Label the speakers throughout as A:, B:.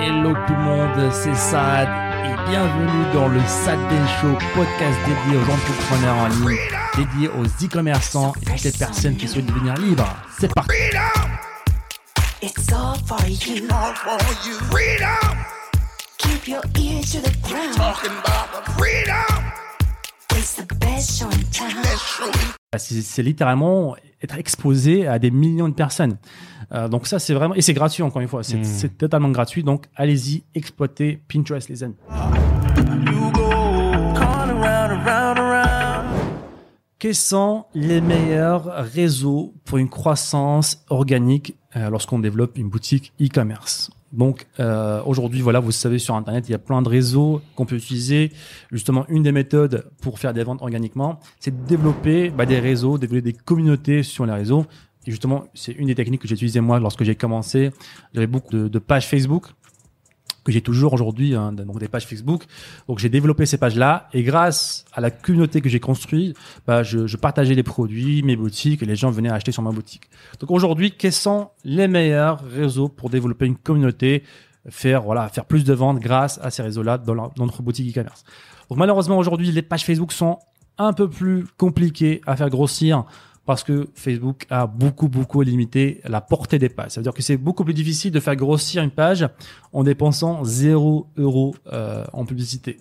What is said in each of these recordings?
A: Hello tout le monde, c'est Sad et bienvenue dans le Sad Show, podcast dédié aux entrepreneurs en ligne, dédié aux e-commerçants et toutes les personnes qui souhaitent devenir libres. C'est parti.
B: It's all for you.
C: all for you. Freedom,
B: Keep your ears to the ground.
C: talking about the freedom.
B: It's the best show in town.
C: Let's show you
A: C'est c'est littéralement être exposé à des millions de personnes. Euh, donc ça c'est vraiment et c'est gratuit encore une fois, c'est c'est totalement gratuit. Donc allez-y, exploitez Pinterest les amis. Quels sont les meilleurs réseaux pour une croissance organique euh, lorsqu'on développe une boutique e-commerce? Donc euh, aujourd'hui, voilà, vous savez sur Internet, il y a plein de réseaux qu'on peut utiliser. Justement, une des méthodes pour faire des ventes organiquement, c'est de développer bah, des réseaux, développer des communautés sur les réseaux. Et justement, c'est une des techniques que j'ai utilisées moi lorsque j'ai commencé. J'avais beaucoup de, de pages Facebook que j'ai toujours aujourd'hui, hein, donc des pages Facebook. Donc j'ai développé ces pages-là et grâce à la communauté que j'ai construite, bah, je, partageais les produits, mes boutiques et les gens venaient acheter sur ma boutique. Donc aujourd'hui, quels sont les meilleurs réseaux pour développer une communauté, faire faire plus de ventes grâce à ces réseaux-là dans, dans notre boutique e-commerce? Donc malheureusement aujourd'hui, les pages Facebook sont un peu plus compliquées à faire grossir parce que Facebook a beaucoup, beaucoup limité la portée des pages. Ça veut dire que c'est beaucoup plus difficile de faire grossir une page en dépensant 0 euros euh, en publicité.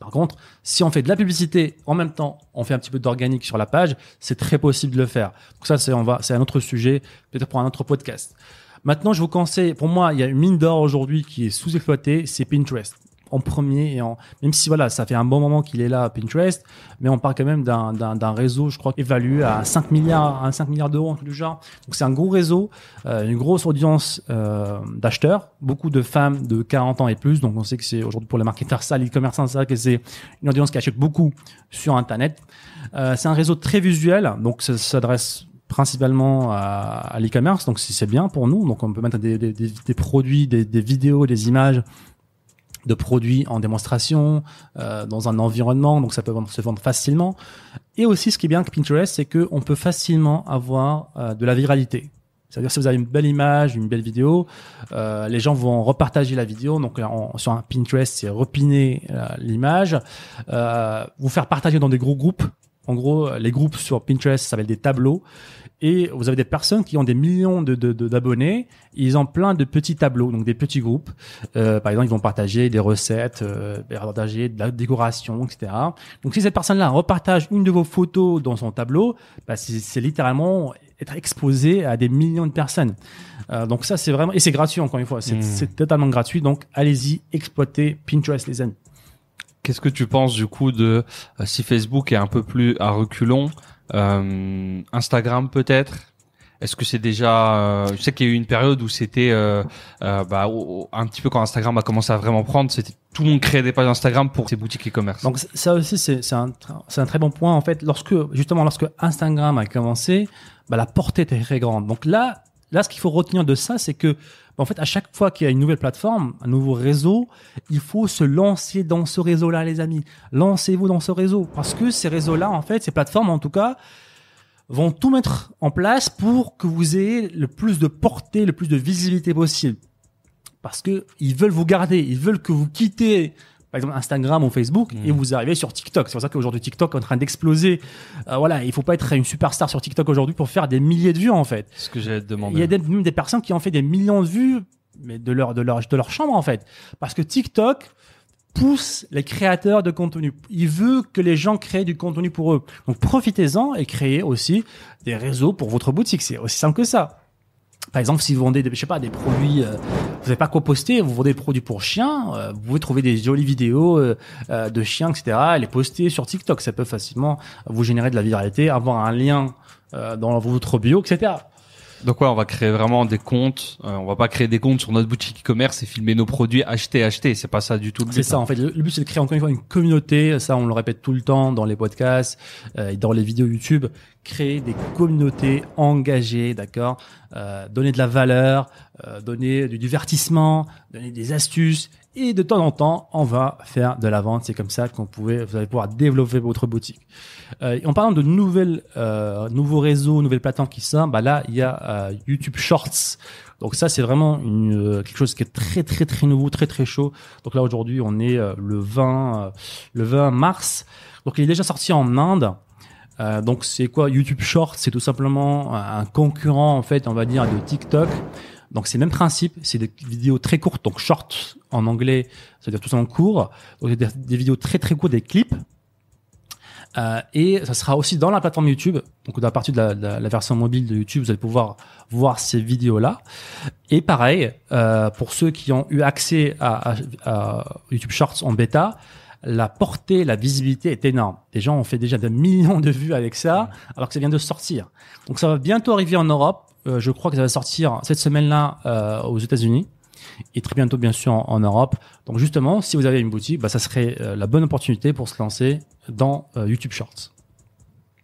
A: Par contre, si on fait de la publicité en même temps, on fait un petit peu d'organique sur la page, c'est très possible de le faire. Donc ça, c'est c'est un autre sujet, peut-être pour un autre podcast. Maintenant, je vous conseille, pour moi, il y a une mine d'or aujourd'hui qui est sous-exploitée, c'est Pinterest. En premier et en, même si voilà, ça fait un bon moment qu'il est là, Pinterest, mais on parle quand même d'un, réseau, je crois, évalué à 5 milliards, à 5 milliards d'euros en tout du genre. Donc c'est un gros réseau, euh, une grosse audience euh, d'acheteurs, beaucoup de femmes de 40 ans et plus. Donc on sait que c'est aujourd'hui pour les marketeurs ça, c'est vrai que c'est une audience qui achète beaucoup sur Internet. Euh, c'est un réseau très visuel, donc ça s'adresse principalement à, à l'e-commerce, donc c'est bien pour nous. Donc on peut mettre des, des, des, produits, des vidéos, des images de produits en démonstration euh, dans un environnement, donc ça peut se vendre facilement. Et aussi, ce qui est bien avec Pinterest, c'est que on peut facilement avoir euh, de la viralité. C'est-à-dire si vous avez une belle image, une belle vidéo, euh, les gens vont repartager la vidéo. Donc on- sur un Pinterest, c'est repiner euh, l'image, vous faire partager dans des gros groupes. En gros, les groupes sur Pinterest s'appellent des tableaux. Et vous avez des personnes qui ont des millions de, de- de- d'abonnés. Ils ont plein de petits tableaux, donc des petits groupes. Euh, par exemple, ils vont partager des recettes, euh, partager de la décoration, etc. Donc, si cette personne-là repartage une de vos photos dans son tableau, bah, c'est, littéralement être exposé à des millions de personnes. Euh, donc ça, c'est vraiment et c'est gratuit encore une fois. C'est,
D: Mm.
A: c'est totalement gratuit. Donc, allez-y, exploitez Pinterest, les amis.
D: Qu'est-ce que tu penses du coup de euh, si Facebook est un peu plus à reculons, euh, Instagram peut-être? Est-ce que c'est déjà euh, Je sais qu'il y a eu une période où c'était euh, euh, bah, un petit peu quand Instagram a commencé à vraiment prendre, c'était tout le monde créait des pages Instagram pour ses boutiques e-commerce.
A: Donc ça aussi c'est un un très bon point en fait lorsque justement lorsque Instagram a commencé bah, la portée était très grande. Donc là là ce qu'il faut retenir de ça c'est que en fait à chaque fois qu'il y a une nouvelle plateforme, un nouveau réseau, il faut se lancer dans ce réseau-là les amis. Lancez-vous dans ce réseau parce que ces réseaux-là en fait ces plateformes en tout cas vont tout mettre en place pour que vous ayez le plus de portée, le plus de visibilité possible. Parce que ils veulent vous garder, ils veulent que vous quittez par exemple Instagram ou Facebook et vous arrivez sur TikTok. C'est pour ça qu'aujourd'hui TikTok est en train d'exploser. Euh, voilà, il faut pas être une superstar sur TikTok aujourd'hui pour faire des milliers de vues en fait.
D: Ce que j'allais te demander.
A: Il y a des, même des personnes qui ont fait des millions de vues mais de leur de leur de leur chambre en fait parce que TikTok pousse les créateurs de contenu. Il veut que les gens créent du contenu pour eux. Donc profitez-en et créez aussi des réseaux pour votre boutique. C'est aussi simple que ça. Par exemple, si vous vendez, des, je sais pas, des produits, euh, vous n'avez pas quoi poster, vous vendez des produits pour chiens, euh, vous pouvez trouver des jolies vidéos euh, de chiens, etc. et les poster sur TikTok. Ça peut facilement vous générer de la viralité, avoir un lien dans votre bio, etc.
D: Donc ouais, on va créer vraiment des comptes. euh, on va pas créer des comptes sur notre boutique e-commerce et filmer nos produits, acheter, acheter. C'est pas ça du tout le but.
A: C'est ça, en fait. Le, but, c'est de créer encore une fois une communauté. Ça, on le répète tout le temps dans les podcasts euh, et dans les vidéos YouTube. Créer des communautés engagées, d'accord euh, Donner de la valeur, euh, donner du divertissement, donner des astuces Et de temps en temps, on va faire de la vente. C'est comme ça qu'on pouvait, vous allez pouvoir développer votre boutique. Euh, en parlant de nouvelles, euh, nouveaux réseaux, nouvelles plateformes qui sortent, bah là, il y a euh, YouTube Shorts. Donc ça, c'est vraiment une, euh, quelque chose qui est très très très nouveau, très très chaud. Donc là, aujourd'hui, on est euh, le 20, euh, le 20 mars. Donc il est déjà sorti en Inde. Euh, donc c'est quoi YouTube Shorts? C'est tout simplement un concurrent en fait, on va dire, de TikTok. Donc c'est le même principe, c'est des vidéos très courtes, donc short en anglais, c'est-à-dire tout simplement court. Donc des, des vidéos très très courtes, des clips. Euh, et ça sera aussi dans la plateforme YouTube. Donc, la partie de la, de la version mobile de YouTube, vous allez pouvoir voir ces vidéos-là. Et pareil, euh, pour ceux qui ont eu accès à, à- à YouTube Shorts en bêta, la portée, la visibilité est énorme. Les gens ont fait déjà des millions de vues avec ça, alors que ça vient de sortir. Donc, ça va bientôt arriver en Europe. Euh, je crois que ça va sortir cette semaine-là euh, aux États-Unis et très bientôt bien sûr en, en Europe. Donc justement, si vous avez une boutique, bah, ça serait euh, la bonne opportunité pour se lancer dans euh, YouTube Shorts.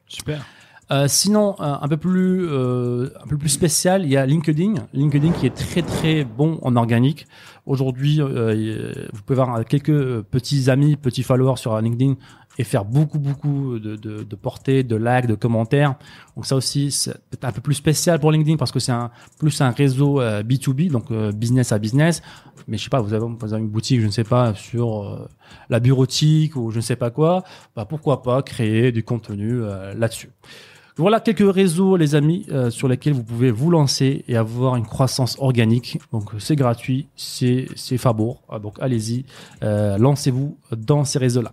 D: Super.
A: Euh, sinon, euh, un peu plus euh, un peu plus spécial, il y a LinkedIn. LinkedIn qui est très très bon en organique. Aujourd'hui, euh, vous pouvez avoir quelques petits amis, petits followers sur LinkedIn et faire beaucoup beaucoup de, de, de portées, de likes, de commentaires. Donc ça aussi, c'est un peu plus spécial pour LinkedIn parce que c'est un plus un réseau euh, B2B, donc euh, business à business. Mais je sais pas, vous avez, une boutique, je ne sais pas, sur euh, la bureautique ou je ne sais pas quoi, bah pourquoi pas créer du contenu euh, là-dessus. Voilà quelques réseaux, les amis, euh, sur lesquels vous pouvez vous lancer et avoir une croissance organique. Donc c'est gratuit, c'est c'est Fabour. Ah, Donc allez-y, euh, lancez-vous dans ces réseaux-là.